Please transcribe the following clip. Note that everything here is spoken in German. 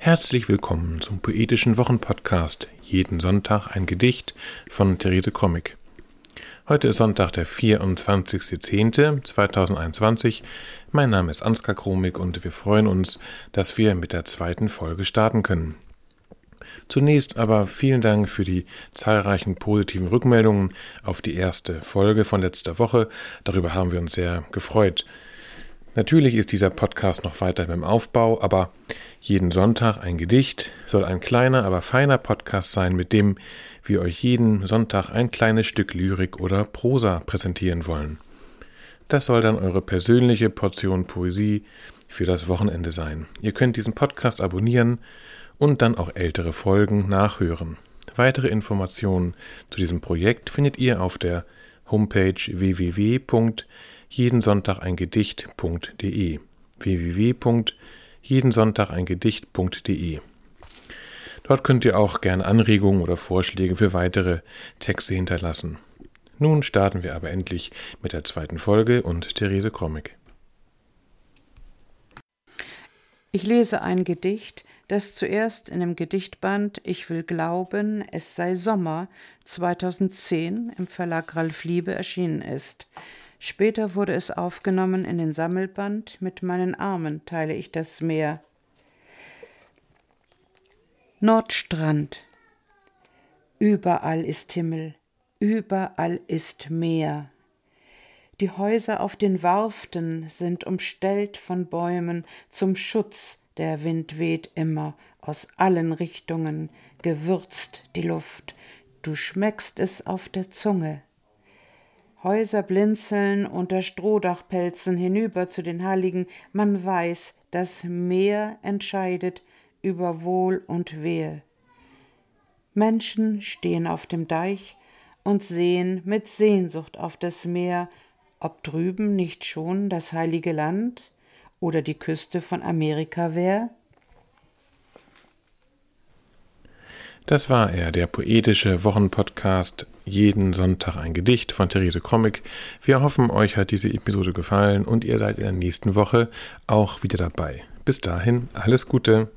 Herzlich willkommen zum poetischen Wochenpodcast. Jeden Sonntag ein Gedicht von Therese Krommig. Heute ist Sonntag, der 24.10.2021. Mein Name ist Ansgar Kromig und wir freuen uns, dass wir mit der zweiten Folge starten können. Zunächst aber vielen Dank für die zahlreichen positiven Rückmeldungen auf die erste Folge von letzter Woche. Darüber haben wir uns sehr gefreut. Natürlich ist dieser Podcast noch weiter im Aufbau, aber jeden Sonntag ein Gedicht soll ein kleiner, aber feiner Podcast sein, mit dem wir euch jeden Sonntag ein kleines Stück Lyrik oder Prosa präsentieren wollen. Das soll dann eure persönliche Portion Poesie für das Wochenende sein. Ihr könnt diesen Podcast abonnieren und dann auch ältere Folgen nachhören. Weitere Informationen zu diesem Projekt findet ihr auf der Homepage www jeden Sonntag ein Gedicht.de www.jedensonntageingedicht.de Dort könnt ihr auch gerne Anregungen oder Vorschläge für weitere Texte hinterlassen. Nun starten wir aber endlich mit der zweiten Folge und Therese Krommig. Ich lese ein Gedicht, das zuerst in dem Gedichtband Ich will glauben, es sei Sommer 2010 im Verlag Ralf Liebe erschienen ist. Später wurde es aufgenommen in den Sammelband Mit meinen Armen teile ich das Meer. Nordstrand. Überall ist Himmel, überall ist Meer. Die Häuser auf den Warften sind umstellt von Bäumen zum Schutz, der Wind weht immer aus allen Richtungen, gewürzt die Luft, du schmeckst es auf der Zunge. Häuser blinzeln unter Strohdachpelzen hinüber zu den Heiligen. Man weiß, das Meer entscheidet über Wohl und Wehe. Menschen stehen auf dem Deich und sehen mit Sehnsucht auf das Meer, ob drüben nicht schon das heilige Land oder die Küste von Amerika wär? Das war er, der poetische Wochenpodcast Jeden Sonntag ein Gedicht von Therese Krommig. Wir hoffen, euch hat diese Episode gefallen und ihr seid in der nächsten Woche auch wieder dabei. Bis dahin, alles Gute.